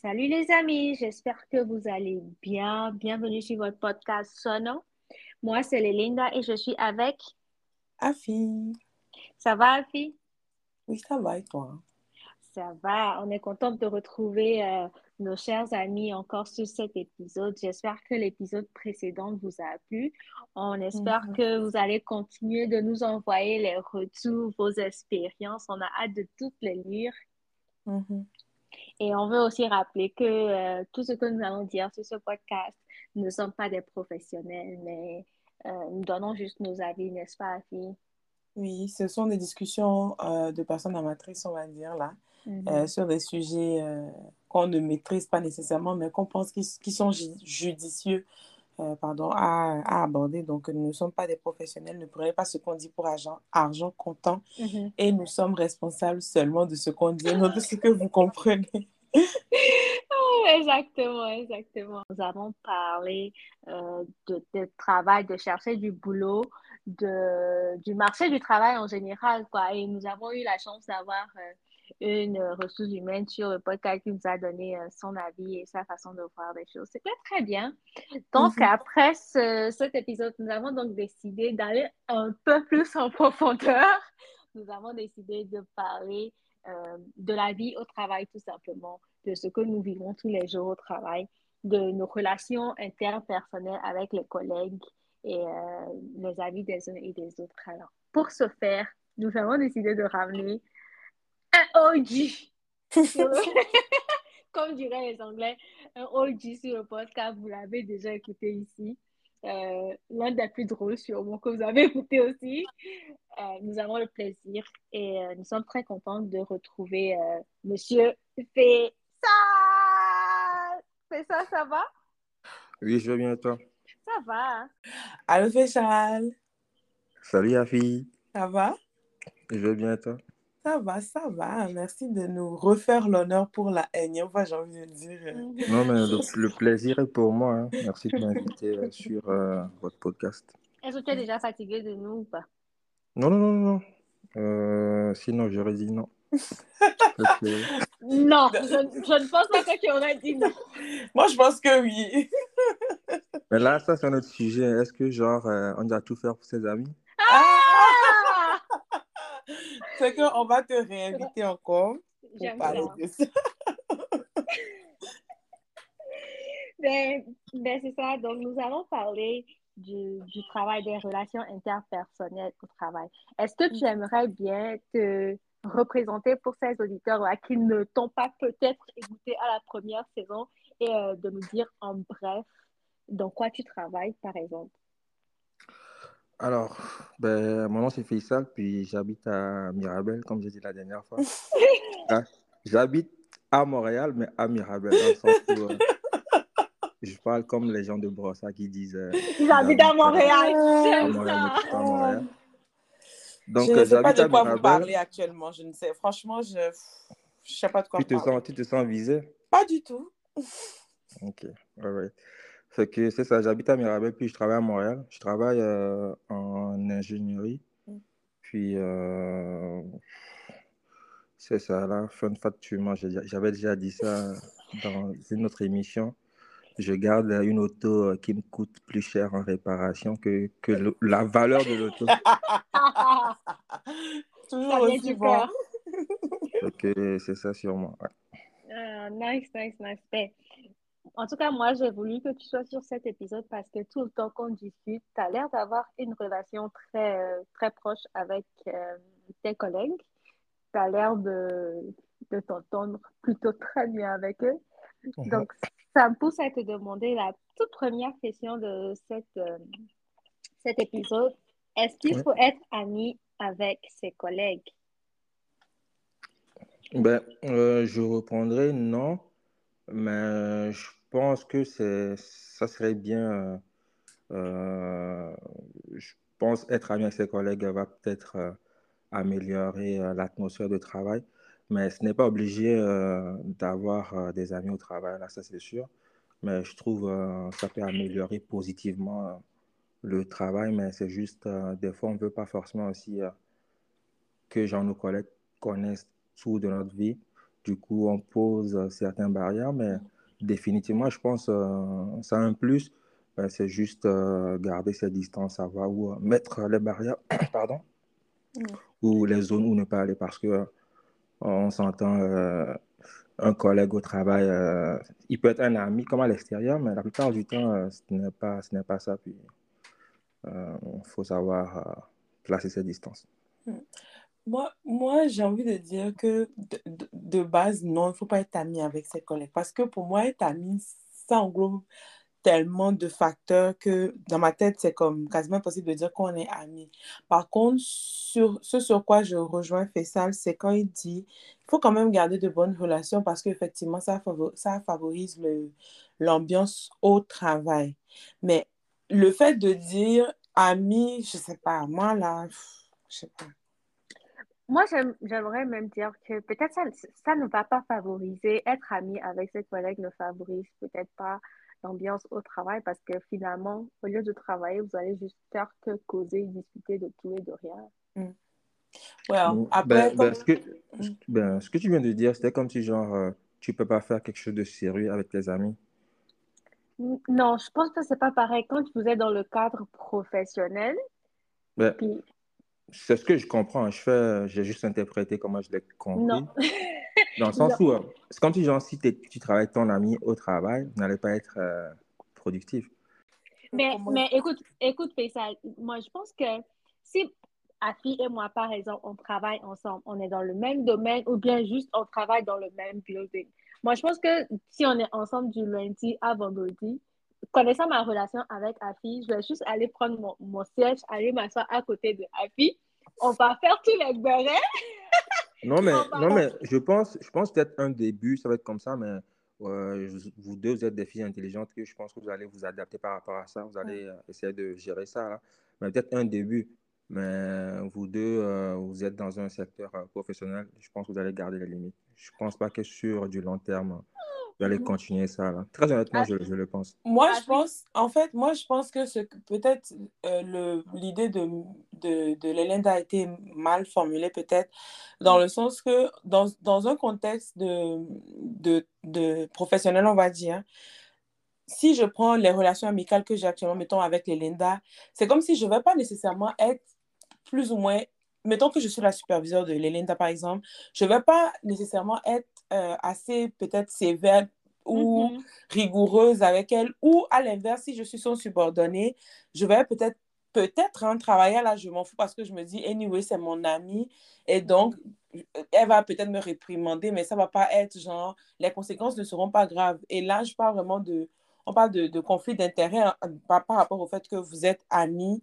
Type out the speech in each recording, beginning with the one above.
Salut les amis, j'espère que vous allez bien. Bienvenue sur votre podcast Sono. Moi, c'est Lélinda et je suis avec Afi. Ça va, Afi? Oui, ça va et toi? Ça va. On est content de retrouver euh, nos chers amis encore sur cet épisode. J'espère que l'épisode précédent vous a plu. On espère Mhm. que vous allez continuer de nous envoyer les retours, vos expériences. On a hâte de toutes les lire. Mhm. Et on veut aussi rappeler que euh, tout ce que nous allons dire sur ce podcast ne sommes pas des professionnels, mais euh, nous donnons juste nos avis, n'est-ce pas, Afi? Oui, ce sont des discussions euh, de personnes amatrices, on va dire, là, Mhm. sur des sujets qu'on ne maîtrise pas nécessairement, mais qu'on pense qu'ils qui sont ju- judicieux euh, pardon, à, à aborder. Donc, nous ne sommes pas des professionnels, ne prenez pas ce qu'on dit pour argent, argent comptant, Mhm. et nous sommes responsables seulement de ce qu'on dit, non de ce que vous comprenez. Oh, exactement, exactement. Nous avons parlé euh, de, de travail, de chercher du boulot, de, du marché du travail en général, quoi. Et nous avons eu la chance d'avoir euh, une ressource humaine sur le podcast qui nous a donné euh, son avis et sa façon de voir les choses. C'était très bien. Donc, Mhm. après ce- cet épisode, nous avons donc décidé d'aller un peu plus en profondeur. Nous avons décidé de parler euh, de la vie au travail, tout simplement, de ce que nous vivons tous les jours au travail, de nos relations interpersonnelles avec les collègues et euh, les avis des uns et des autres. Alors, pour ce faire, nous avons décidé de ramener un OG comme diraient les Anglais, un OG sur le podcast, vous l'avez déjà écouté ici. Euh, L'un des plus drôles sûrement que vous avez écouté aussi. Euh, nous avons le plaisir et euh, nous sommes très contents de retrouver euh, Monsieur Fessal. Fessal, ça va? Oui, je vais bien et toi? Ça va. hein? Allô, Féchal, Salut Afi, ça va? je vais bien et toi? Ça va, ça va. Merci de nous refaire l'honneur pour la énième fois, j'ai envie de dire. Mhm. Non, mais le, le plaisir est pour moi. hein. Merci de m'inviter euh, sur euh, votre podcast. Est-ce que tu es déjà fatigué de nous ou pas? Non, non, non, non. non. Euh, sinon, j'aurais dit non. Non, je, je ne pense pas que tu aurais dit non. Moi, je pense que oui. Mais là, ça, c'est un autre sujet. Est-ce que, genre, euh, on doit tout faire pour ses amis? Ah! C'est qu'on va te réinviter encore pour J'aime parler ça. de ça. Ben, ben, c'est ça. Donc, nous allons parler du, du travail, des relations interpersonnelles au travail. Est-ce que tu aimerais bien te représenter pour ces auditeurs qui ne t'ont pas peut-être écouté à la première saison et euh, de nous dire en bref dans quoi tu travailles, par exemple? Alors, ben, mon nom c'est Faisal, puis j'habite à Mirabel, comme j'ai dit la dernière fois. Ah, J'habite à Montréal, mais à Mirabel, dans le sens où euh, je parle comme les gens de Brossa qui disent euh, J'habite à Montréal. à J'aime Montréal, à Montréal. Donc, je euh, ne sais pas de quoi vous parlez actuellement. Je ne sais. Franchement, je ne sais pas de quoi Tu te vous parlez. sens, tu te sens visé? Pas du tout. Ok, alright. Fait que c'est ça, j'habite à Mirabel, puis je travaille à Montréal. Je travaille euh, en ingénierie. Mm. Puis, euh, c'est ça, là, fun fact, tu- moi, j'ai- j'avais déjà dit ça dans une autre émission. Je garde une auto euh, qui me coûte plus cher en réparation que, que le- la valeur de l'auto. Toujours aussi bon. c'est ça sûrement. ouais. Ah, nice, nice, nice. En tout cas, moi, j'ai voulu que tu sois sur cet épisode parce que tout le temps qu'on discute, tu as l'air d'avoir une relation très, très proche avec euh, tes collègues. Tu as l'air de, de t'entendre plutôt très bien avec eux. Donc, ça me pousse à te demander la toute première question de cette, euh, cet épisode. Est-ce qu'il faut être ami avec ses collègues? Ben, euh, je reprendrai non, mais je pense que ça serait bien. euh, je pense être ami avec ses collègues va peut-être euh, améliorer euh, l'atmosphère de travail, mais ce n'est pas obligé d'avoir des amis au travail, là, ça c'est sûr. Mais je trouve euh, ça peut améliorer positivement le travail, mais c'est juste, des fois, on ne veut pas forcément aussi que nos collègues connaissent tout de notre vie. Du coup, on pose certaines barrières, mais définitivement, je pense que ça a un plus. Ben, c'est juste garder ses distances, savoir où mettre les barrières, pardon, ou les zones où ne pas aller parce que on s'entend un collègue au travail, euh, il peut être un ami comme à l'extérieur, mais la plupart du temps, euh, ce n'est pas, ce n'est pas ça. Puis, il euh, faut savoir placer ses distances. Moi, moi j'ai envie de dire que de, base, non, il ne faut pas être ami avec ses collègues. Parce que pour moi, être ami, ça englobe tellement de facteurs que dans ma tête, c'est comme quasiment impossible de dire qu'on est amis. Par contre, sur, ce sur quoi je rejoins Fessal, c'est quand il dit il faut quand même garder de bonnes relations parce qu'effectivement, ça, ça favorise l'ambiance au travail. Mais le fait de dire ami, je sais pas, moi là, je sais pas. Moi, j'aimerais même dire que peut-être ça, ça ne va pas favoriser, être ami avec ses collègues ne favorise peut-être pas l'ambiance au travail parce que finalement, au lieu de travailler, vous allez juste faire que causer, discuter de tout et de rien. Mm. Well, après, ben, ben, ce, que, mm. ben, ce que tu viens de dire, c'était comme si genre, euh, tu peux pas faire quelque chose de sérieux avec tes amis. Non, je pense que c'est pas pareil. Quand vous êtes dans le cadre professionnel, ben, c'est ce que je comprends. Je fais, j'ai juste interprété comment je l'ai compris. Non. Dans le sens où, euh, c'est comme si, genre, si tu travailles avec ton ami au travail, vous n'allez pas être euh, productif. Mais, mais écoute, écoute, Faisal, moi, je pense que si Afi et moi, par exemple, on travaille ensemble, on est dans le même domaine ou bien juste on travaille dans le même building. Moi, je pense que si on est ensemble du lundi à vendredi, connaissant ma relation avec Afi, je vais juste aller prendre mon, mon siège, aller m'asseoir à côté de Afi. On va faire tous les beurrés. Non, mais, non, mais je pense, je pense peut-être un début, ça va être comme ça, mais vous deux, vous êtes des filles intelligentes que je pense que vous allez vous adapter par rapport à ça. Vous allez euh, essayer de gérer ça. Mais peut-être un début. Mais vous deux, euh, vous êtes dans un secteur euh, professionnel. Je pense que vous allez garder les limites. Je ne pense pas que sur du long terme, vous allez continuer ça. Là. Très honnêtement, je, je, le pense. Moi, je pense, en fait, moi, je pense que peut-être euh, l'idée de, de, de l'Elenda a été mal formulée, peut-être, dans le sens que dans, dans un contexte de, de, de, professionnel, on va dire, si je prends les relations amicales que j'ai actuellement, mettons, avec l'Elenda, c'est comme si je ne vais pas nécessairement être plus ou moins mettons que je suis la superviseure de l'Elenda, par exemple, je ne vais pas nécessairement être euh, assez peut-être sévère ou mm-hmm. rigoureuse avec elle, ou à l'inverse, si je suis son subordonné, je vais peut-être peut-être hein, travailler là, je m'en fous parce que je me dis, anyway, c'est mon ami, et donc, elle va peut-être me réprimander, mais ça va pas être genre, les conséquences ne seront pas graves. Et là, je parle vraiment de, on parle de, de conflit d'intérêt hein, par, par, rapport au fait que vous êtes amis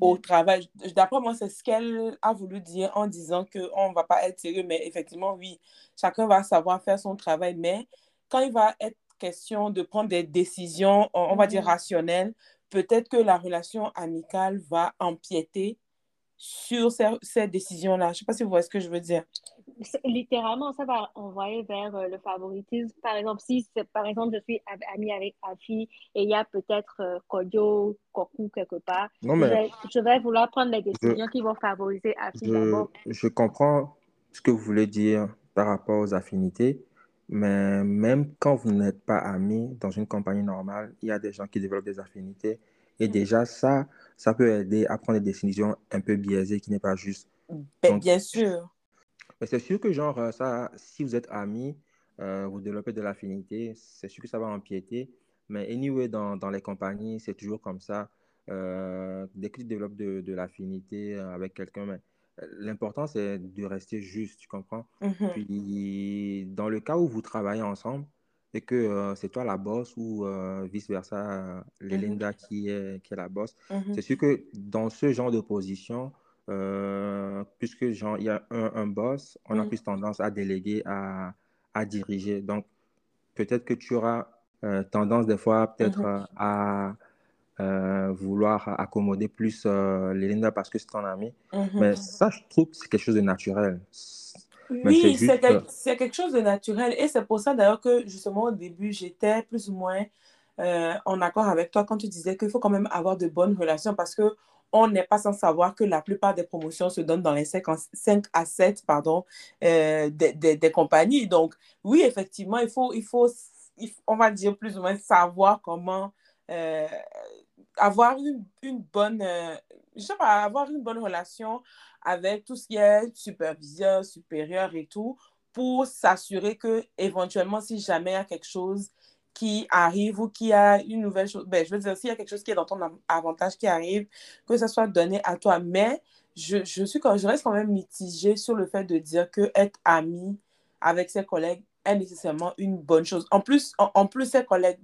au mm-hmm. travail. D'après moi, c'est ce qu'elle a voulu dire en disant qu'on ne va pas être sérieux, mais effectivement, oui, chacun va savoir faire son travail, mais quand il va être question de prendre des décisions, on va dire mm-hmm. rationnelles, peut-être que la relation amicale va empiéter sur ces, décisions-là. Je ne sais pas si vous voyez ce que je veux dire. Littéralement, ça va envoyer vers euh, le favoritisme. Par exemple, si par exemple je suis amie avec Afi et il y a peut-être euh, Kodio, Koku quelque part, je, vais, vouloir prendre des décisions qui vont favoriser Afi d'abord. Je comprends ce que vous voulez dire par rapport aux affinités, mais même quand vous n'êtes pas amis dans une compagnie normale, il y a des gens qui développent des affinités et déjà, ça, ça peut aider à prendre des décisions un peu biaisées qui n'est pas juste. Bien sûr. C'est sûr que, genre, euh, ça, si vous êtes amis, euh, vous développez de l'affinité, c'est sûr que ça va empiéter. Mais anyway, dans, dans les compagnies, c'est toujours comme ça. Euh, dès que tu développes de, de l'affinité avec quelqu'un, l'important, c'est de rester juste, tu comprends? Mm-hmm. Puis, dans le cas où vous travaillez ensemble, et que euh, c'est toi la boss ou euh, vice-versa, euh, Lélinda mmh qui, est, qui est la boss. Mmh c'est sûr que dans ce genre de position, puisque il y a un, un boss, on a mmh. plus tendance à déléguer, à, à diriger. Donc, peut-être que tu auras tendance des fois peut-être à vouloir accommoder plus Lélinda parce que c'est ton ami. Mais ça, je trouve que c'est quelque chose de naturel. Oui, c'est quelque chose de naturel. Et c'est pour ça d'ailleurs que justement au début, j'étais plus ou moins euh, en accord avec toi quand tu disais qu'il faut quand même avoir de bonnes relations parce que on n'est pas sans savoir que la plupart des promotions se donnent dans les 5, 5 à 7 pardon, euh, des, des, compagnies. Donc, oui, effectivement, il faut, il faut, on va dire plus ou moins savoir comment euh, avoir une, une bonne, euh, je sais pas, avoir une bonne relation avec tout ce qui est superviseur, supérieur et tout, pour s'assurer que éventuellement, si jamais il y a quelque chose qui arrive ou qui a une nouvelle chose, ben, je veux dire, s'il y a quelque chose qui est dans ton avantage qui arrive, que ça soit donné à toi. Mais je, je, suis, je reste quand même mitigée sur le fait de dire que être ami avec ses collègues est nécessairement une bonne chose. En plus, en, plus ses collègues,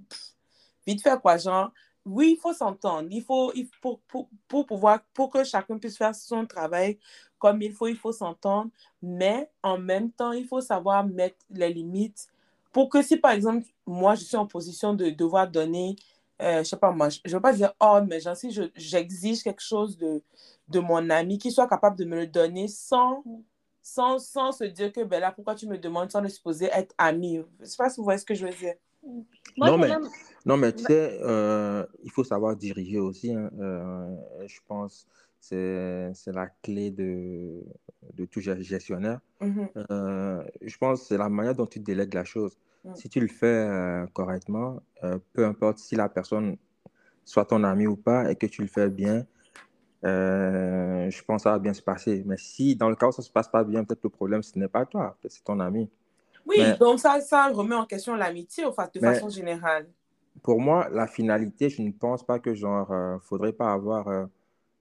vite fait quoi, genre, oui, il faut s'entendre. Il faut, il faut pour, pour, pouvoir, pour que chacun puisse faire son travail comme il faut, il faut s'entendre. Mais en même temps, il faut savoir mettre les limites pour que si, par exemple, moi, je suis en position de devoir donner, euh, je sais pas moi, je ne veux pas dire oh, mais genre, si j'exige quelque chose de, de mon ami, qu'il soit capable de me le donner sans, sans, sans se dire que, ben là, pourquoi tu me demandes sans le supposer être ami? Je ne sais pas si vous voyez ce que je veux dire. non, mais, non, mais tu sais, euh, il faut savoir diriger aussi. Hein. Euh, je pense c'est la clé de, de tout gestionnaire. Mm-hmm. Euh, je pense que c'est la manière dont tu délègues la chose. Mm. Si tu le fais euh, correctement, euh, peu importe si la personne soit ton ami ou pas et que tu le fais bien, je pense que ça va bien se passer. Mais si dans le cas où ça ne se passe pas bien, peut-être le problème, ce n'est pas toi, c'est ton ami. Oui, donc ça, ça remet en question l'amitié de façon générale. Pour moi, la finalité, je ne pense pas que genre, faudrait pas avoir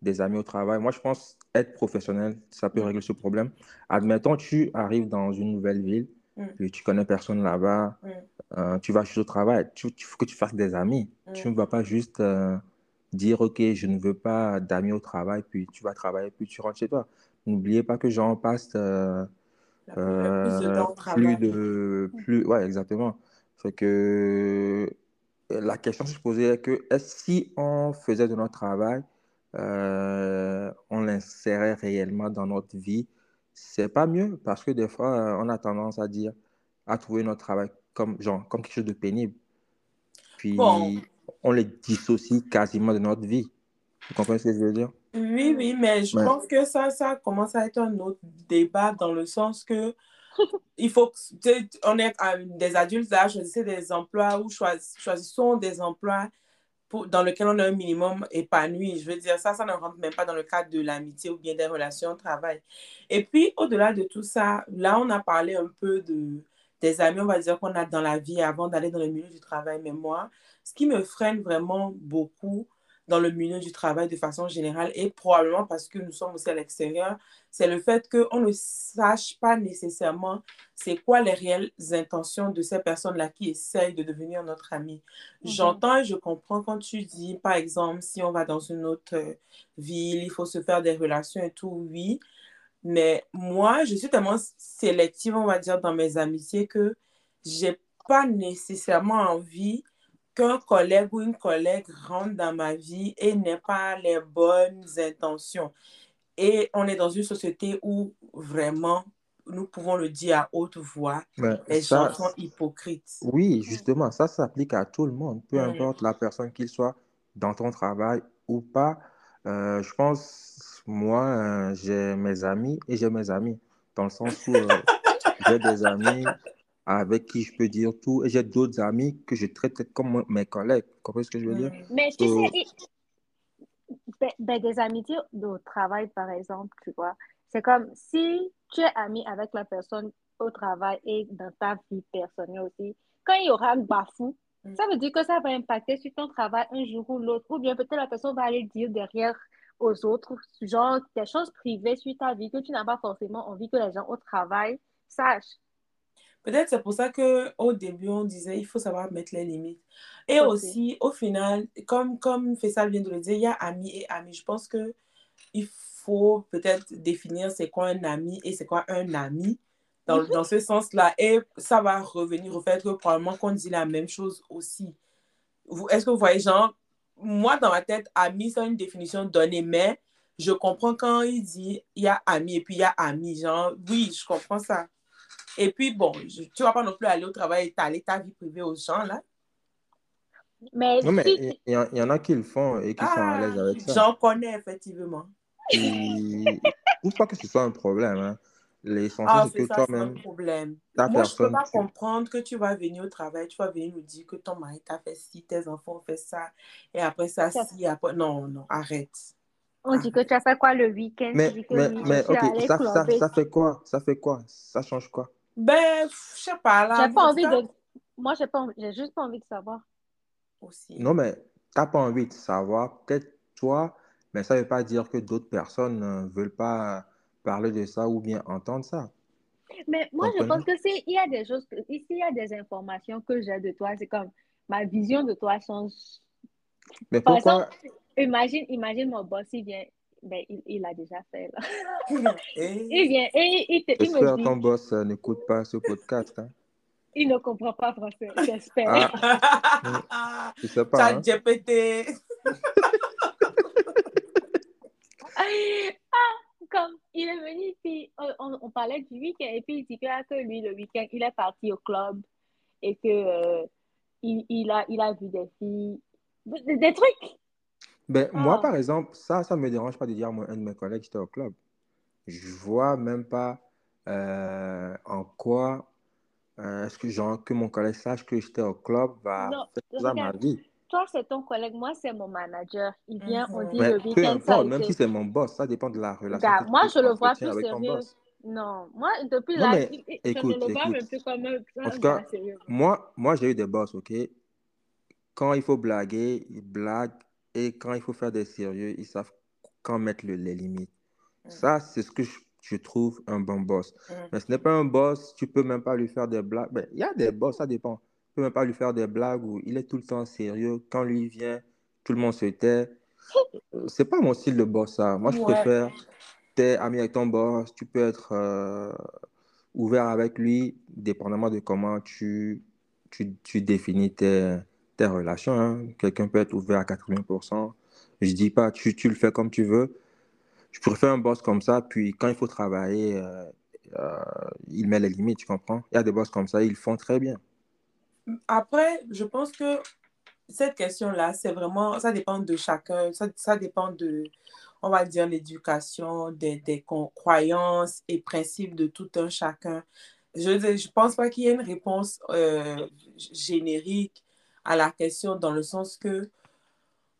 des amis au travail. Moi, je pense être professionnel, ça peut mm. régler ce problème. Admettons, tu arrives dans une nouvelle ville, mm. puis tu connais personne là-bas, mm. euh, tu vas juste au travail, tu, faut que tu fasses des amis. Tu ne vas pas juste euh, dire, OK, je ne veux pas d'amis au travail, puis tu vas travailler, puis tu rentres chez toi. N'oubliez pas que j'en passe euh, plus de... Plus, ouais, exactement. Fait que la question que je posais est que est-ce si on faisait de notre travail, euh, on l'insérait réellement dans notre vie, c'est pas mieux parce que des fois, euh, on a tendance à dire, à trouver notre travail comme, genre, comme quelque chose de pénible. Puis, on les dissocie quasiment de notre vie. Vous comprenez ce que je veux dire? Oui, oui, mais je pense que ça, ça commence à être un autre débat dans le sens que il faut on est des adultes là, choisissez des emplois ou choisissons des emplois dans lequel on a un minimum épanoui. Je veux dire, ça, ça ne rentre même pas dans le cadre de l'amitié ou bien des relations au travail. Et puis, au-delà de tout ça, là, on a parlé un peu de, des amis, on va dire, qu'on a dans la vie avant d'aller dans le milieu du travail. Mais moi, ce qui me freine vraiment beaucoup, dans le milieu du travail de façon générale et probablement parce que nous sommes aussi à l'extérieur, c'est le fait qu'on ne sache pas nécessairement c'est quoi les réelles intentions de ces personnes-là qui essayent de devenir notre ami. Mhm. J'entends et je comprends quand tu dis, par exemple, si on va dans une autre ville, il faut se faire des relations et tout, oui. Mais moi, je suis tellement sélective, on va dire, dans mes amitiés que j'ai pas nécessairement envie qu'un collègue ou une collègue rentre dans ma vie et n'ait pas les bonnes intentions. Et on est dans une société où vraiment, nous pouvons le dire à haute voix, les gens sont hypocrites. Oui, justement, ça s'applique à tout le monde, peu mm. importe la personne qu'il soit dans ton travail ou pas. Euh, je pense, moi, euh, j'ai mes amis et j'ai mes amis, dans le sens où euh, j'ai des amis avec qui je peux dire tout. Et j'ai d'autres amis que je traite comme mes collègues. Vous comprenez ce que je veux dire? Mais tu sais, ben, ben, des amitiés au travail, par exemple, tu vois, c'est comme si tu es ami avec la personne au travail et dans ta vie personnelle aussi, quand il y aura un bafou, mm. ça veut dire que ça va impacter sur ton travail un jour ou l'autre. Ou bien peut-être la personne va aller dire derrière aux autres, genre des choses privées sur ta vie que tu n'as pas forcément envie que les gens au travail sachent. Peut-être c'est pour ça qu'au début, on disait il faut savoir mettre les limites. Et aussi, au final, comme, comme Fessal vient de le dire, il y a amis et amis. Je pense qu'il faut peut-être définir c'est quoi un ami et c'est quoi un ami dans, dans ce sens-là. Et ça va revenir au fait que probablement qu'on dit la même chose aussi. Est-ce que vous voyez, genre, moi, dans ma tête, ami, c'est une définition donnée, mais je comprends quand il dit il y a ami et puis il y a ami. Genre, oui, je comprends ça. Et puis, bon, tu ne vas pas non plus aller au travail et étaler ta vie privée aux gens, là. Mais Non, mais si il il y, y en a qui le font et qui sont à Ah, l'aise avec ça. j'en connais effectivement. Et je trouve pas que ce soit un problème. Hein. L'essentiel, Ah, c'est que toi-même, problème. ta Moi, je peux personne, pas tu... comprendre que tu vas venir au travail, tu vas venir nous dire que ton mari t'a fait ci, tes enfants ont fait ça, et après ça, ça- si, après... Non, non, arrête. on dit que tu as fait quoi le week-end, tu Mais, mais, oui, je mais, ok, ça, ça, ça fait quoi? Ça fait quoi? Ça change quoi? Ben, je sais pas, là, J'ai pas envie ça de. Moi, j'ai pas envie- j'ai juste pas envie de savoir. aussi. Non, mais t'as pas envie de savoir, peut-être toi, mais ça veut pas dire que d'autres personnes ne veulent pas parler de ça ou bien entendre ça. Mais moi, je pense que s'il y a des choses, s'il y a des informations que j'ai de toi, c'est comme ma vision de toi change. Mais Par pourquoi? exemple, imagine, imagine mon boss, il vient, ben, il, il l'a déjà fait, là. Et- Il vient et il, te- il me J'espère dit, ton boss euh, n'écoute pas ce podcast. Hein. il ne comprend pas français, j'espère. Ah, je sais pas. Chat Hein. GPT. Ah, comme il est venu, puis on, on- on parlait du week-end, et puis il dit que, que lui, le week-end, il est parti au club et que euh, il, il a, il a vu des filles, des, des trucs. Ben, moi, Ah. par exemple, ça, ça me dérange pas de dire à moi, un de mes collègues j'étais au club. Je vois même pas euh, en quoi euh, est-ce que, genre, que mon collègue sache que j'étais au club va Non, faire ça ma vie. toi, c'est ton collègue, moi, c'est mon manager. Il vient, on Mhm. dit Mais le peu week-end, a importe, même si c'est mon boss, ça dépend de la relation que moi, je le vois plus sérieux. Non, moi, depuis Non, là, il- il- je écoute, ne le vois même écoute. plus comme un, En tout cas, moi, moi j'ai eu des boss, ok? Quand il faut blaguer, ils blaguent. Et quand il faut faire des sérieux, ils savent quand mettre le- les limites. Mm. Ça, c'est ce que je, je trouve un bon boss. Mm. Mais ce n'est pas un boss, tu peux même pas lui faire des blagues. Ben, Il y a des boss, ça dépend. Tu peux même pas lui faire des blagues où il est tout le temps sérieux. Quand lui vient, tout le monde se tait. Euh, C'est pas mon style de boss, ça. Moi, je Ouais. préfère, t'es ami avec ton boss, tu peux être euh, ouvert avec lui, dépendamment de comment tu, tu, tu définis tes, relations. hein. Quelqu'un peut être ouvert à 80%. Je dis pas, tu, tu le fais comme tu veux. Je préfère un boss comme ça, puis quand il faut travailler, euh, euh, il met les limites, tu comprends? Il y a des boss comme ça, ils font très bien. Après, je pense que cette question-là, c'est vraiment, ça dépend de chacun, ça, ça dépend de, on va dire, l'éducation, des, des croyances et principes de tout un chacun. Je ne pense pas qu'il y ait une réponse euh, générique à la question dans le sens que,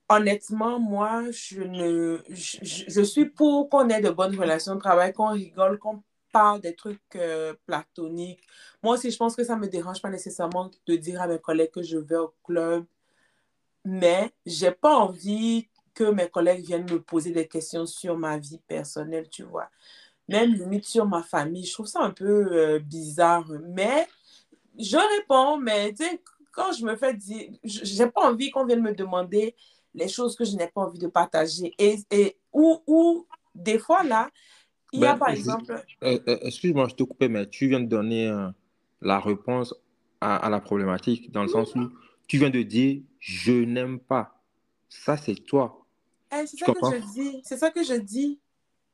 honnêtement, moi, je, ne, je, je- suis pour qu'on ait de bonnes relations de travail, qu'on rigole, qu'on parle des trucs euh, platoniques. Moi aussi, je pense que ça ne me dérange pas nécessairement de dire à mes collègues que je vais au club, mais j'ai pas envie que mes collègues viennent me poser des questions sur ma vie personnelle, tu vois. Même limite sur ma famille, je trouve ça un peu euh, bizarre. Mais je réponds, mais tu sais, quand je me fais dire, j'ai pas envie qu'on vienne me demander les choses que je n'ai pas envie de partager. Et, et ou, ou des fois là, il y a Ben, par exemple, Euh, euh, excuse-moi, je te coupais, mais tu viens de donner euh, la réponse à, à la problématique, dans le sens où tu viens de dire je n'aime pas. Ça, c'est toi. Hey, c'est ça que je dis. C'est ça que je dis.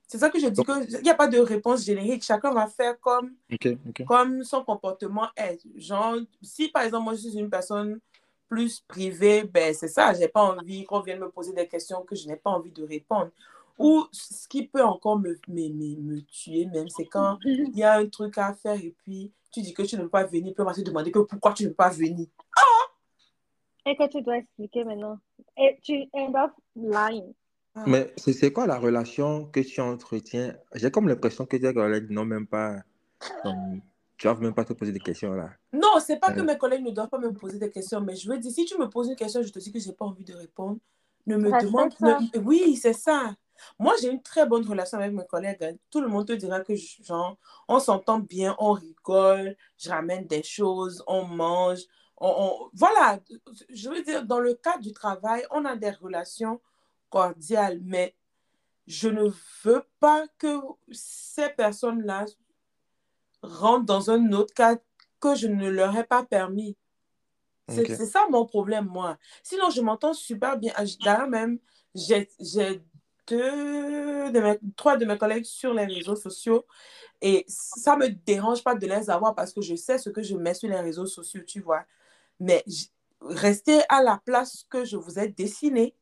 C'est ça que je dis. Il n'y a pas de réponse générique. Chacun va faire comme, comme son comportement est. Genre, si par exemple, moi, je suis une personne plus privée, ben c'est ça. J'ai pas envie qu'on vienne me poser des questions que je n'ai pas envie de répondre. Ou ce qui peut encore me, me, me, me tuer, même, c'est quand il y a un truc à faire et puis tu dis que tu ne peux pas venir, puis on va te demander que pourquoi tu ne peux pas venir. Et que tu dois expliquer maintenant. Et tu end up lying. Mais c'est quoi la relation que tu entretiens? J'ai comme l'impression que tes collègues n'ont même pas. comme, tu doivent même pas te poser des questions là. Non, c'est pas que Euh. mes collègues ne doivent pas me poser des questions, mais je veux dire, si tu me poses une question, je te dis que j'ai pas envie de répondre, ne me demande. ça. ne- Oui, c'est ça. Moi, j'ai une très bonne relation avec mes collègues. hein. Tout le monde te dira que, genre, on s'entend bien, on rigole, je ramène des choses, on mange. On, on- Voilà, je veux dire, dans le cadre du travail, on a des relations cordiales, mais je ne veux pas que ces personnes-là rentrent dans un autre cadre que je ne leur ai pas permis. C'est ça mon problème, moi. Sinon, je m'entends super bien. Ah, D'ailleurs, même, j'ai deux de mes, trois de mes collègues sur les réseaux sociaux et ça me dérange pas de les avoir parce que je sais ce que je mets sur les réseaux sociaux, tu vois. Mais restez à la place que je vous ai dessinée.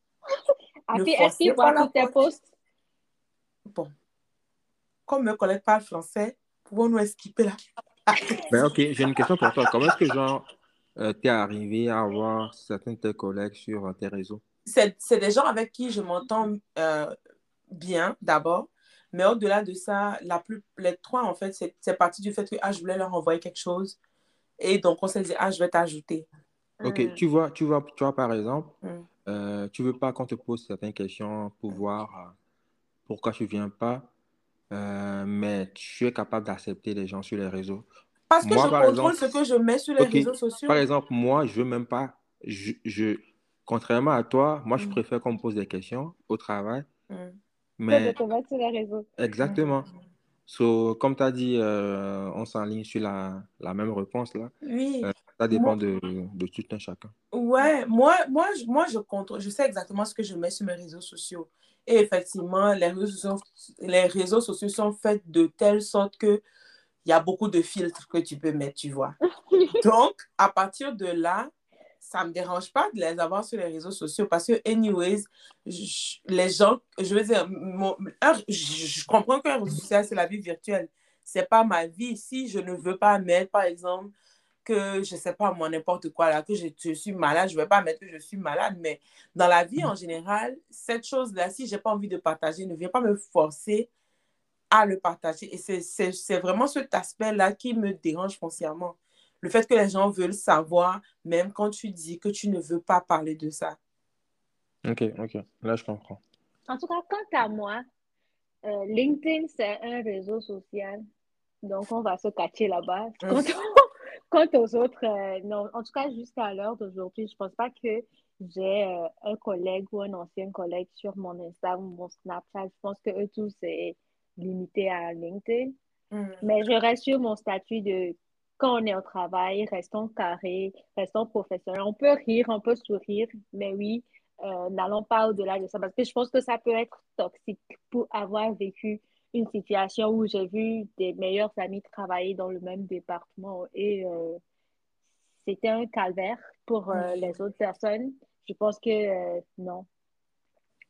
Ah, puis, est-ce tous tes posts? Bon. Comme mes collègues parlent français, pouvons-nous esquiver là? Ben, ok, j'ai une question pour toi. Comment est-ce que, genre, euh, t'es arrivé à avoir certains de tes collègues sur euh, tes réseaux? C'est c'est des gens avec qui je m'entends euh, bien d'abord. Mais au-delà de ça, la plus, les trois, en fait, c'est c'est parti du fait que ah, je voulais leur envoyer quelque chose. Et donc, on s'est dit, ah, je vais t'ajouter. Ok, Hmm. tu vois, tu vois, tu vois, par exemple, Mm. euh, tu veux pas qu'on te pose certaines questions pour voir euh, pourquoi tu viens pas, euh, mais tu es capable d'accepter les gens sur les réseaux. Parce que Moi, je par contrôle exemple- ce que je mets sur les réseaux sociaux. Par exemple, moi, je veux même pas, je, je- contrairement à toi, moi, je Mm. préfère qu'on me pose des questions au travail, Mm. Que mais te mettre sur les réseaux. exactement. So, comme tu as dit, euh, on s'enligne sur la, la même réponse là. Oui. Euh, ça dépend de, de tout un chacun. Ouais, moi, moi, je- moi, je contrôle, je sais exactement ce que je mets sur mes réseaux sociaux. Et effectivement, les réseaux sociaux, les réseaux sociaux sont faits de telle sorte que il y a beaucoup de filtres que tu peux mettre, tu vois. Donc, à partir de là, ça me dérange pas de les avoir sur les réseaux sociaux parce que, anyways, je- les gens, je veux dire, mon- un- je, je comprends qu'un réseau social, c'est la vie virtuelle. C'est pas ma vie. Si je ne veux pas mettre, par exemple, que je sais pas moi n'importe quoi là que je, je suis malade je vais pas mettre que je suis malade mais dans la vie en général cette chose là si j'ai pas envie de partager ne viens pas me forcer à le partager et c'est c'est c'est vraiment cet aspect là qui me dérange foncièrement le fait que les gens veulent savoir même quand tu dis que tu ne veux pas parler de ça Ok, ok, là je comprends. En tout cas, quant à moi, euh, LinkedIn, c'est un réseau social. Donc, on va se cacher là-bas. Mm. Quant, aux autres, euh, non. En tout cas, jusqu'à l'heure d'aujourd'hui, je pense pas que j'ai euh, un collègue ou un ancien collègue sur mon Insta ou mon Snapchat. Je pense que eux tous, c'est limité à LinkedIn. Mm. Mais je reste sur mon statut de quand on est au travail, restons carrés, restons professionnels. On peut rire, on peut sourire, mais oui, euh, n'allons pas au-delà de ça parce que je pense que ça peut être toxique pour avoir vécu une situation où j'ai vu des meilleurs amis travailler dans le même département et euh, c'était un calvaire pour euh, les autres personnes. Je pense que euh, non.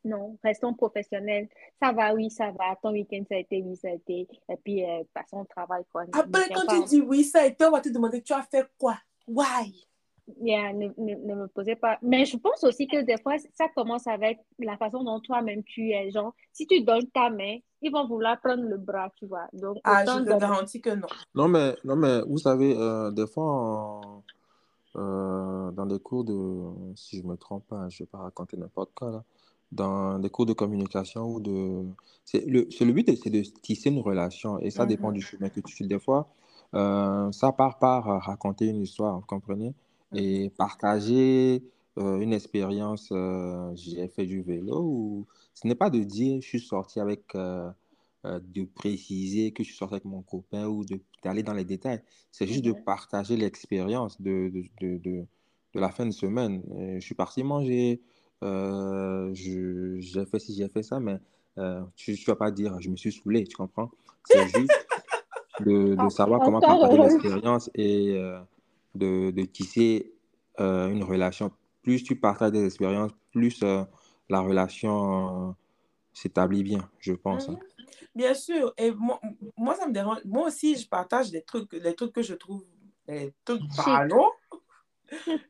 Non, restons professionnels. Ça va, oui, ça va. Ton week-end, ça a été, oui, ça a été. Et puis, passons au travail, quoi. Après tiens quand pas- tu dis oui ça a été on va te demander tu as fait quoi? Why? Yeah, ne, ne, ne me posez pas. Mais je pense aussi que des fois, ça commence avec la façon dont toi-même tu es. Genre, si tu donnes ta main, ils vont vouloir prendre le bras, tu vois. Donc, ah je te donner. garantis que non Non, mais, non, mais vous savez, euh, des fois, euh, dans des cours de, si je me trompe pas, je vais pas raconter n'importe quoi là, dans des cours de communication ou de, c'est le, c'est le but, c'est de tisser une relation et ça dépend Mhm. du chemin que tu fais. Des fois, euh, ça part par raconter une histoire, vous comprenez? Et partager euh, une expérience, euh, j'ai fait du vélo ou ce n'est pas de dire je suis sorti avec, euh, de préciser que je suis sorti avec mon copain ou d'aller dans les détails. C'est juste de Mhm. partager l'expérience de, de, de, de, de la fin de semaine. Je suis parti manger, j'ai fait ci, j'ai fait ça, mais tu ne vas pas dire je me suis saoulé, tu comprends? C'est juste de, savoir comment partager l'expérience et de, de tisser euh, une relation. Plus tu partages des expériences, plus euh, la relation euh, s'établit bien, je pense. hein. Mhm. Bien sûr. Et moi, moi, ça me dérange. Moi aussi, je partage des trucs, des trucs que je trouve, des trucs.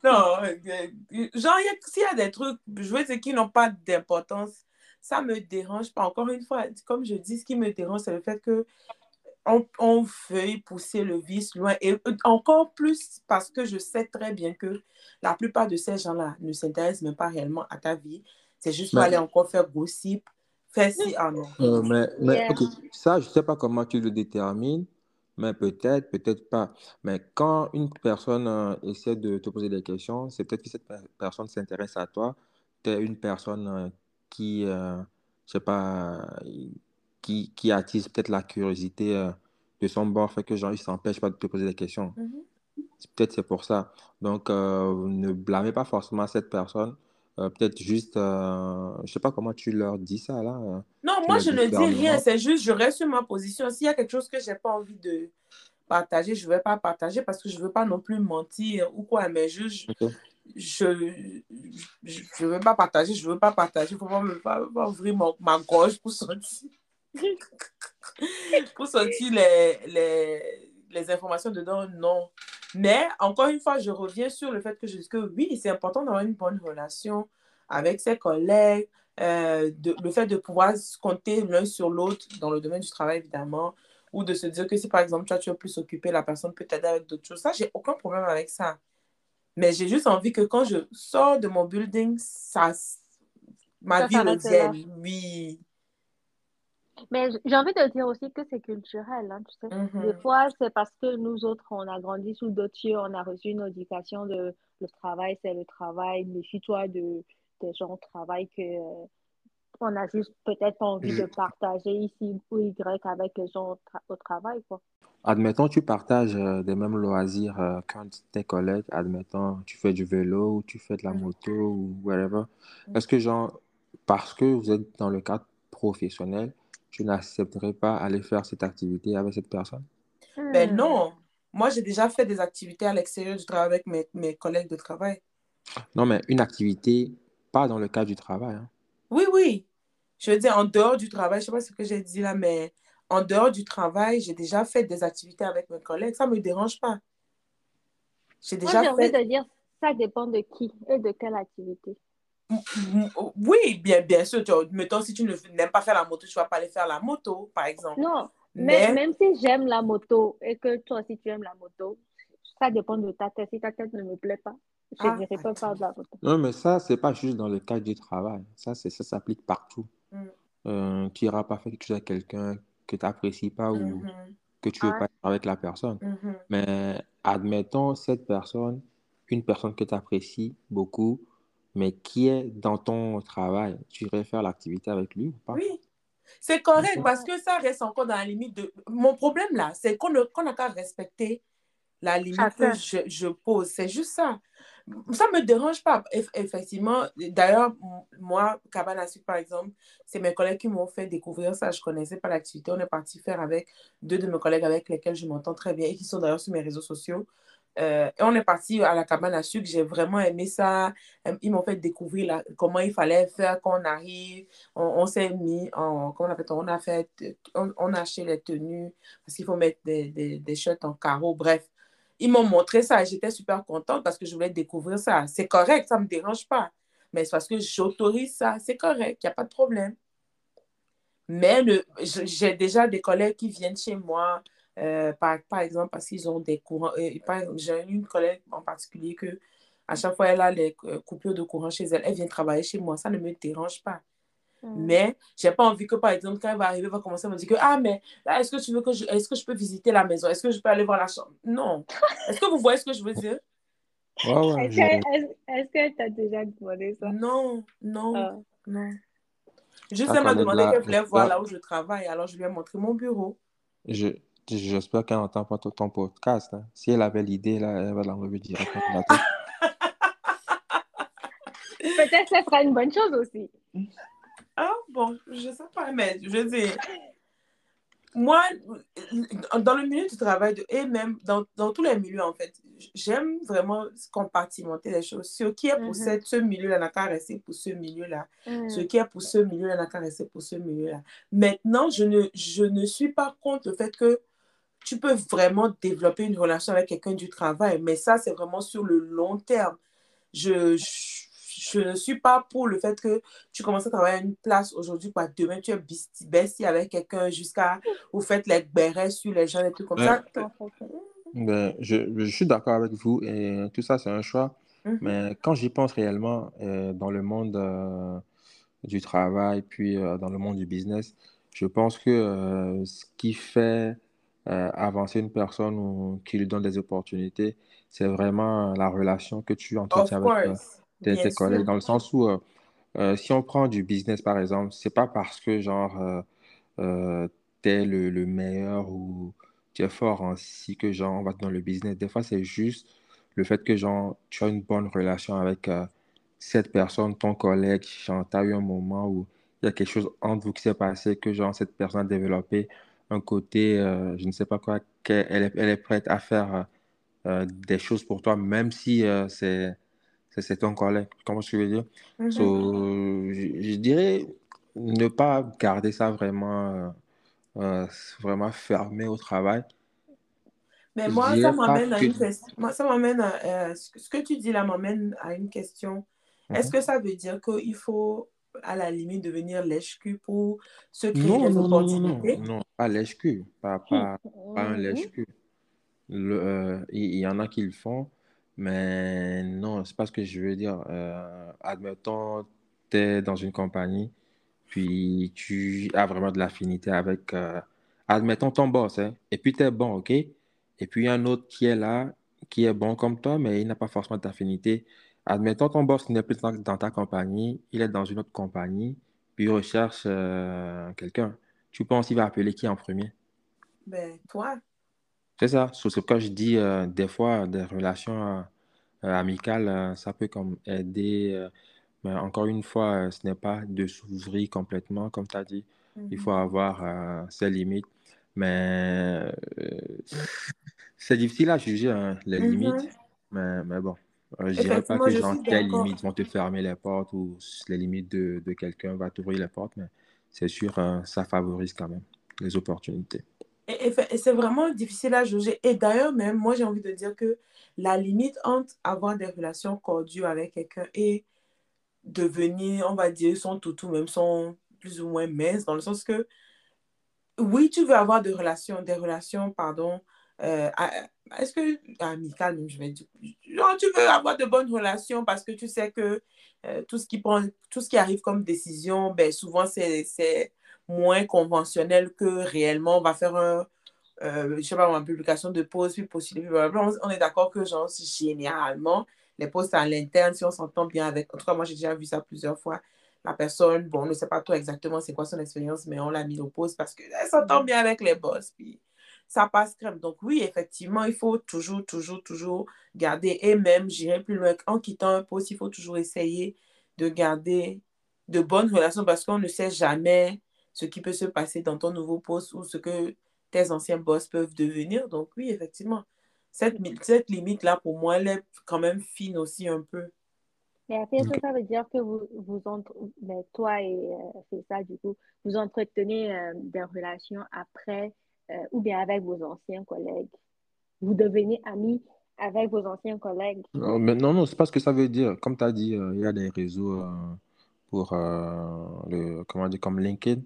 Non, genre, s'il y a des trucs, je veux dire, qui n'ont pas d'importance, ça me dérange pas. Encore une fois, comme je dis, ce qui me dérange, c'est le fait que on, on veuille pousser le vice loin. Et euh, encore plus parce que je sais très bien que la plupart de ces gens-là ne s'intéressent même pas réellement à ta vie. C'est juste pour aller encore faire gossip, faire ci, ah non. Euh, mais, mais Yeah. ok, ça, je ne sais pas comment tu le détermines, mais peut-être, peut-être pas. Mais quand une personne euh, essaie de te poser des questions, c'est peut-être que cette per- personne s'intéresse à toi. Tu es une personne euh, qui, euh, je sais pas, qui, qui attise peut-être la curiosité euh, de son bord, fait que genre, il s'empêche pas de te poser des questions. C'est- Peut-être c'est pour ça. Donc, euh, ne blâmez pas forcément cette personne. Euh, peut-être juste, je sais pas comment tu leur dis ça là. Non, moi, je ne dis rien. C'est juste, je reste sur ma position. S'il y a quelque chose que je n'ai pas envie de partager, je ne vais pas partager parce que je ne veux pas non plus mentir ou quoi. Mais je, je- Ok. je je veux pas partager, je veux pas partager. Il faut pas me pas, ouvrir ma gorge pour sortir. Pour sortir les, les, les informations dedans, non. Mais encore une fois, je reviens sur le fait que je dis que oui, c'est important d'avoir une bonne relation avec ses collègues, euh, de, le fait de pouvoir compter l'un sur l'autre dans le domaine du travail, évidemment, ou de se dire que si par exemple, toi, tu es plus occupé, la personne peut t'aider avec d'autres choses. Ça, j'ai aucun problème avec ça. Mais j'ai juste envie que quand je sors de mon building, ça, ma vie revienne. Oui. Mais j'ai envie de dire aussi que c'est culturel, hein, tu sais. Mm-hmm. Des fois, c'est parce que nous autres, on a grandi sous d'autres cieux, on a reçu une éducation de le travail, c'est le travail, méfie-toi de, des gens au travail que on a juste peut-être envie de partager ici ou Y avec les gens au, travail. Quoi. Admettons, tu partages euh, des mêmes loisirs euh, quand tes collègues, admettons, tu fais du vélo ou tu fais de la mm. moto ou whatever. Mm. Est-ce que, genre, parce que vous êtes dans le cadre professionnel, tu n'accepterais pas aller faire cette activité avec cette personne? Ben hmm. non. Moi, j'ai déjà fait des activités à l'extérieur du travail avec mes, mes collègues de travail. Non, mais une activité pas dans le cadre du travail. Hein. Oui, oui. Je veux dire, en dehors du travail, je ne sais pas ce que j'ai dit là, mais en dehors du travail, j'ai déjà fait des activités avec mes collègues. Ça ne me dérange pas. J'ai déjà Moi, j'ai envie de dire, ça dépend de qui et de quelle activité. Oui, bien, bien sûr. Tu, mettons, si tu n'aimes pas faire la moto, tu ne vas pas aller faire la moto, par exemple. Non, mais... même si j'aime la moto et que toi aussi tu aimes la moto, ça dépend de ta tête. Si ta tête ne me plaît pas, je ah, pas faire de la moto. Non, mais ça, c'est pas juste dans le cadre du travail. Ça, ça s'applique partout. Mm. Euh, tu n'iras pas faire quelque chose à quelqu'un que tu n'apprécies pas ou mm-hmm. que tu ne veux pas être avec la personne. Mm-hmm. Mais admettons cette personne, une personne que tu apprécies beaucoup, mais qui est dans ton travail, tu irais faire l'activité avec lui ou pas? Oui. C'est correct parce que ça reste encore dans la limite de... Mon problème là, c'est qu'on n'a qu'à respecter la limite que je, je pose. C'est juste ça ça ne me dérange pas. Effectivement, d'ailleurs, moi, Cabane à par exemple, c'est mes collègues qui m'ont fait découvrir ça. Je ne connaissais pas l'activité. On est parti faire avec deux de mes collègues avec lesquels je m'entends très bien et qui sont d'ailleurs sur mes réseaux sociaux. Euh, et on est parti à la cabane à sucre. J'ai vraiment aimé ça. Ils m'ont fait découvrir comment il fallait faire quand on arrive. On, s'est mis en. Comment on a fait On a, fait, on, a acheté les tenues parce qu'il faut mettre des, des, des shirts en carreau. Bref, ils m'ont montré ça et j'étais super contente parce que je voulais découvrir ça. C'est correct, ça ne me dérange pas. Mais c'est parce que j'autorise ça, c'est correct, il n'y a pas de problème. Mais j'ai déjà des collègues qui viennent chez moi, euh, par, par, exemple, parce qu'ils ont des courants. Euh, j'ai une collègue en particulier que à chaque fois elle a les euh, coupures de courant chez elle, elle vient travailler chez moi. Ça ne me dérange pas. Mm. Mais j'ai pas envie que, par exemple, quand elle va arriver, elle va commencer à me dire que, ah, mais là, est-ce que tu veux que je, est-ce que je peux visiter la maison? Est-ce que je peux aller voir la chambre? Non. Est-ce que vous voyez ce que je veux dire? est-ce, qu'elle t'a déjà demandé ça? Non, non, ah. non. Juste, elle m'a demandé qu'elle voulait voir là où je travaille. Alors, je lui ai montré mon bureau. Je, j'espère qu'elle n'entend pas ton podcast. Hein. Si elle avait l'idée, là, elle va l'enlever directement. Peut-être que ce sera une bonne chose aussi. Ah, bon, je sais pas, mais je veux dire, moi, dans le milieu du travail, et même dans, dans, tous les milieux, en fait, j'aime vraiment compartimenter les choses. Ce qui est pour mm-hmm. ce milieu-là n'a qu'à rester pour ce milieu-là. Mm. Ce qui est pour ce milieu-là n'a qu'à rester pour ce milieu-là. Maintenant, je ne, je ne suis pas contre le fait que tu peux vraiment développer une relation avec quelqu'un du travail, mais ça, c'est vraiment sur le long terme. je je ne suis pas pour le fait que tu commences à travailler à une place aujourd'hui, quoi. Demain, tu es bestie avec quelqu'un jusqu'à vous faites les bérets sur les gens et tout comme ça. Ben, je, je, suis d'accord avec vous et tout ça, c'est un choix. Mhm. Mais quand j'y pense réellement euh, dans le monde euh, du travail, puis euh, dans le monde du business, je pense que ce qui fait avancer une personne ou qui lui donne des opportunités, c'est vraiment la relation que tu entretiens avec, tes, collègues, dans le sens où euh, euh, si on prend du business, par exemple, c'est pas parce que, genre, euh, tu es le, le, meilleur ou tu es fort ainsi que, genre, on va dans le business. Des fois, c'est juste le fait que, genre, tu as une bonne relation avec cette personne, ton collègue, genre, as eu un moment où il y a quelque chose entre vous qui s'est passé, que, genre, cette personne a développé un côté, je ne sais pas quoi, qu'elle est, elle est prête à faire des choses pour toi, même si c'est c'est ton collègue. Comment je veux dire? Mhm. So, je, je dirais ne pas garder ça vraiment, euh, euh, vraiment fermé au travail. Mais moi, ça m'amène à une question. Moi, ça m'amène à, euh, ce que tu dis là m'amène à une question. Est-ce Mhm. que ça veut dire qu'il faut, à la limite, devenir lèche-cul pour se créer Non, des non, non, non, non, opportunités? non, pas lèche-cul, pas, pas, pas un Mhm. lèche-cul. Le, euh, il y, en a qui le font, mais non, c'est pas ce que je veux dire. Euh, admettons, tu es dans une compagnie, puis tu as vraiment de l'affinité avec, euh, admettons, ton boss, hein, et puis tu es bon, OK? Et puis il y a un autre qui est là, qui est bon comme toi, mais il n'a pas forcément d'affinité. Admettons, ton boss n'est plus dans, dans ta compagnie, il est dans une autre compagnie, puis il recherche euh, quelqu'un. Tu penses qu'il va appeler qui en premier? Ben, toi. C'est ça. Sur ce que je dis, euh, des fois, des relations euh, amicales, ça peut comme aider. mais encore une fois, ce n'est pas de s'ouvrir complètement, comme tu as dit. Il Mhm. faut avoir euh, ses limites. Mais c'est difficile à juger, hein, les limites. Mhm. Mais, mais bon, euh, je dirais pas que je genre, d'accord. limites vont te fermer les portes ou les limites de, de quelqu'un va t'ouvrir les portes. Mais c'est sûr, euh, ça favorise quand même les opportunités. Et, et fait- et c'est vraiment difficile à juger. Et d'ailleurs, même, moi, j'ai envie de dire que la limite entre avoir des relations cordiales avec quelqu'un et devenir, on va dire, son toutou, même son plus ou moins mince, dans le sens que, oui, tu veux avoir des relations, des relations, pardon, euh, à- est-ce que, amicales, même, je vais dire, genre, tu veux avoir de bonnes relations parce que tu sais que euh, tout ce qui prend, tout ce qui arrive comme décision, ben, souvent, c'est, moins conventionnel que réellement, on va faire un, euh, je sais pas, une publication de pause, puis postuler, puis blablabla. On, est d'accord que, genre, généralement, les postes à l'interne, si on s'entend bien avec, en tout cas, moi, j'ai déjà vu ça plusieurs fois. La personne, bon, on ne sait pas trop exactement c'est quoi son expérience, mais on l'a mis au poste parce qu'elle s'entend bien avec les boss, ça passe crème. Donc, oui, effectivement, il faut toujours, toujours, toujours garder, et même, j'irai plus loin, en quittant un poste, il faut toujours essayer de garder de bonnes relations parce qu'on ne sait jamais ce qui peut se passer dans ton nouveau poste ou ce que tes anciens boss peuvent devenir. Donc, oui, effectivement, cette, cette limite-là, pour moi, elle est quand même fine aussi un peu. Mais après, ça, Ok. ça veut dire que vous, vous entre... ben, toi et euh, c'est ça, du coup, vous entretenez euh, des relations après euh, ou bien avec vos anciens collègues. Vous devenez amis avec vos anciens collègues. Non, mais non, non, c'est pas ce que ça veut dire. Comme tu as dit, euh, il y a des réseaux euh, pour euh, le, comment dire, comme LinkedIn.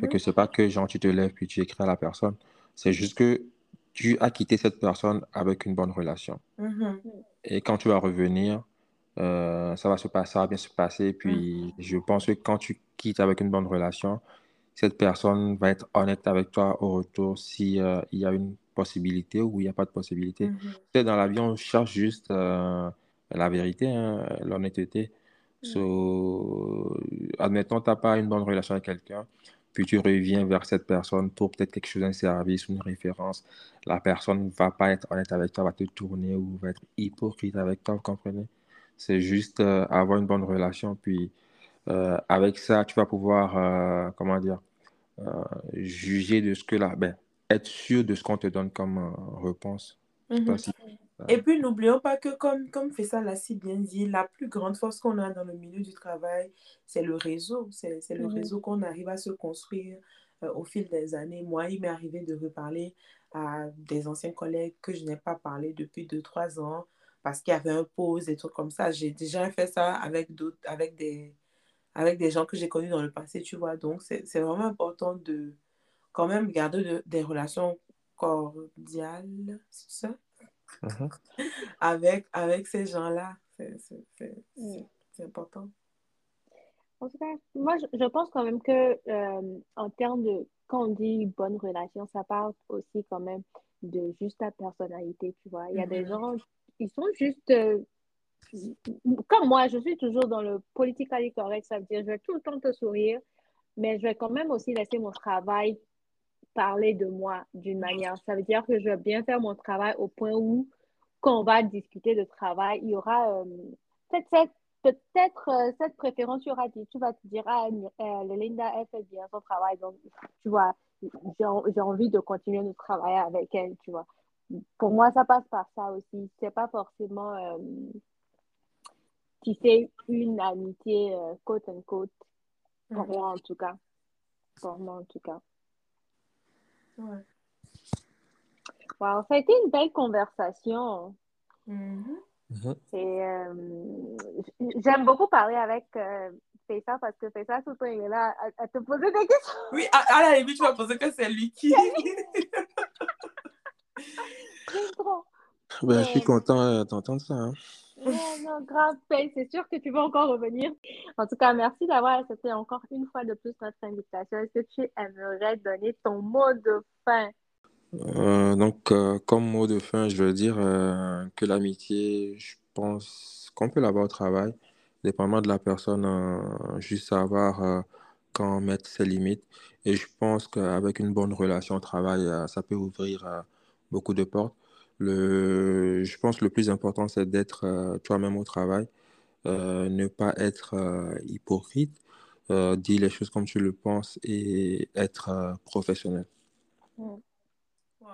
Fait que Mhm, c'est pas que genre tu te lèves puis tu écris à la personne. C'est juste que tu as quitté cette personne avec une bonne relation. mhm, Et quand tu vas revenir, euh, ça va se passer, ça va bien se passer. mhm, Puis je pense que quand tu quittes avec une bonne relation, cette personne va être honnête avec toi au retour si euh, il y a une possibilité ou il n'y a pas de possibilité. sais, dans la vie, on cherche juste euh, la vérité, hein, l'honnêteté. Mm. So, admettons, tu n'as pas une bonne relation avec quelqu'un, puis tu reviens vers cette personne pour peut-être quelque chose, un service, une référence. La personne ne va pas être honnête avec toi, va te tourner ou va être hypocrite avec toi, vous comprenez? C'est juste euh, avoir une bonne relation, puis euh, avec ça, tu vas pouvoir, euh, comment dire, euh, juger de ce que là, ben, être sûr de ce qu'on te donne comme euh, réponse. Mhm. si. Et puis, n'oublions pas que, comme, comme Faisal l'a si bien dit, la plus grande force qu'on a dans le milieu du travail, c'est le réseau. C'est, c'est le Mhm. réseau qu'on arrive à se construire euh, au fil des années. Moi, il m'est arrivé de reparler à des anciens collègues que je n'ai pas parlé depuis 2-3 ans parce qu'il y avait un pause, des trucs comme ça. J'ai déjà fait ça avec d'autres, avec des, avec des gens que j'ai connus dans le passé, tu vois. Donc, c'est, c'est vraiment important de quand même garder de- des relations cordiales, c'est ça? Mhm. avec, avec ces gens-là. C'est c'est- c'est- Mm. c'est important. En tout cas, moi, je, je pense quand même que euh, en termes de, quand on dit bonne relation, ça parle aussi quand même de juste ta personnalité, tu vois. Il y a des Mhm. gens, ils sont juste, euh, comme moi, je suis toujours dans le politically correct, ça veut dire je vais tout le temps te sourire, mais je vais quand même aussi laisser mon travail parler de moi d'une manière. Ça veut dire que je vais bien faire mon travail au point où, quand on va discuter de travail, il y aura euh, peut-être cette, peut-être, euh, cette préférence, auras dit, tu vas te dire, ah, euh, Linda, elle fait bien son travail, donc, tu vois, j'ai envie de continuer de travailler avec elle, tu vois. Pour moi, ça passe par ça aussi. C'est pas forcément... tisser une amitié euh, côte en côte. Pour moi, en tout cas. Pour moi, en tout cas. Ouais. Wow, ça a été une belle conversation. Mhm. Mhm. Et euh, j'aime beaucoup parler avec euh, Faisal parce que Faisal, tout le temps, il est là à, à te poser des questions. Oui, à, à la limite, tu vas penser que c'est lui qui. Trop. Ben, je suis content euh, d'entendre ça. hein. Ouais, non, grave, Faye, c'est sûr que tu vas encore revenir. En tout cas, merci d'avoir accepté encore une fois de plus notre invitation. Est-ce que tu aimerais donner ton mot de fin? Euh, donc, euh, comme mot de fin, je veux dire euh, que l'amitié, je pense qu'on peut l'avoir au travail, dépendamment de la personne, juste savoir quand mettre ses limites. Et je pense qu'avec une bonne relation au travail, ça peut ouvrir beaucoup de portes. Le, je pense que le plus important, c'est d'être euh, toi-même au travail, euh, ne pas être euh, hypocrite, euh, dire les choses comme tu le penses et être euh, professionnel. Mm. Wow.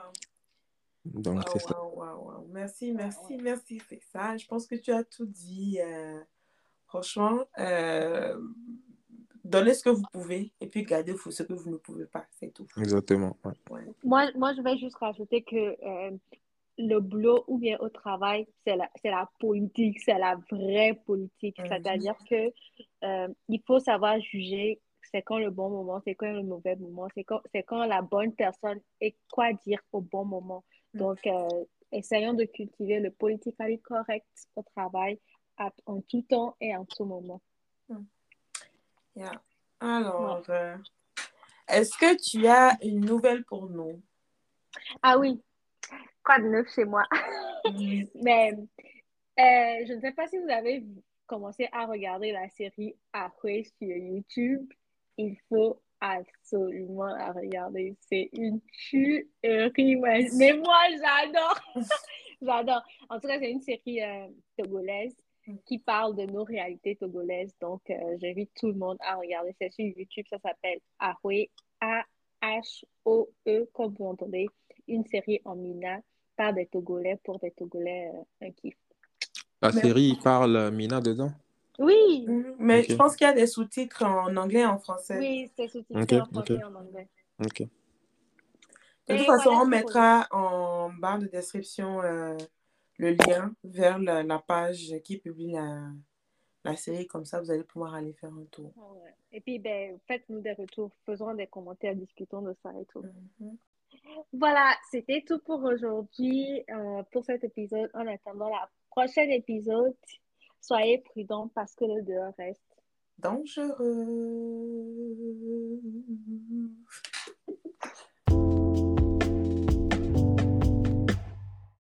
Donc, c'est ça. Wow, wow, wow, wow. Merci, merci, merci, c'est ça. Je pense que tu as tout dit. euh, franchement, euh, donnez ce que vous pouvez et puis gardez vous- ce que vous ne pouvez pas. C'est tout. Exactement. ouais. Ouais. Moi, moi, je vais juste rajouter que euh, le boulot ou bien au travail, c'est la, la politique, c'est la vraie politique. Mhm. C'est-à-dire que euh, il faut savoir juger c'est quand le bon moment, c'est quand le mauvais moment, c'est quand, quand la bonne personne et quoi dire au bon moment. Mhm. Donc, euh, essayons de cultiver le politically correct au travail à- en tout temps et en tout moment. Yeah. Alors, euh, est-ce que tu as une nouvelle pour nous? Ah oui, quoi de neuf chez moi? Oui. Mais euh, je ne sais pas si vous avez commencé à regarder la série Ahwe sur YouTube. Il faut absolument la regarder. C'est une tuerie. Mais mais moi, j'adore. J'adore. En tout cas, c'est une série euh, togolaise qui parle de nos réalités togolaises. Donc, euh, j'invite tout le monde à regarder. C'est sur YouTube. Ça s'appelle Ahwe. A-H-O-E, comme vous entendez. Une série en Mina par des Togolais pour des Togolais. euh, un kiff. La Mais- série, parle euh, Mina dedans? Oui, Mhm. Mais je pense qu'il y a des sous-titres en anglais et en français. oui, c'est sous-titré Ok, en français et en anglais. Ok. De toute façon, voilà on mettra en barre de description euh, le lien vers la, la page qui publie la, la série. Comme ça, vous allez pouvoir aller faire un tour. Ouais. Et puis, ben, faites-nous des retours, faisons des commentaires, discutons de ça et tout. Mhm. Voilà, c'était tout pour aujourd'hui, euh, pour cet épisode. En attendant la prochaine épisode, soyez prudents parce que le dehors reste. Dangereux.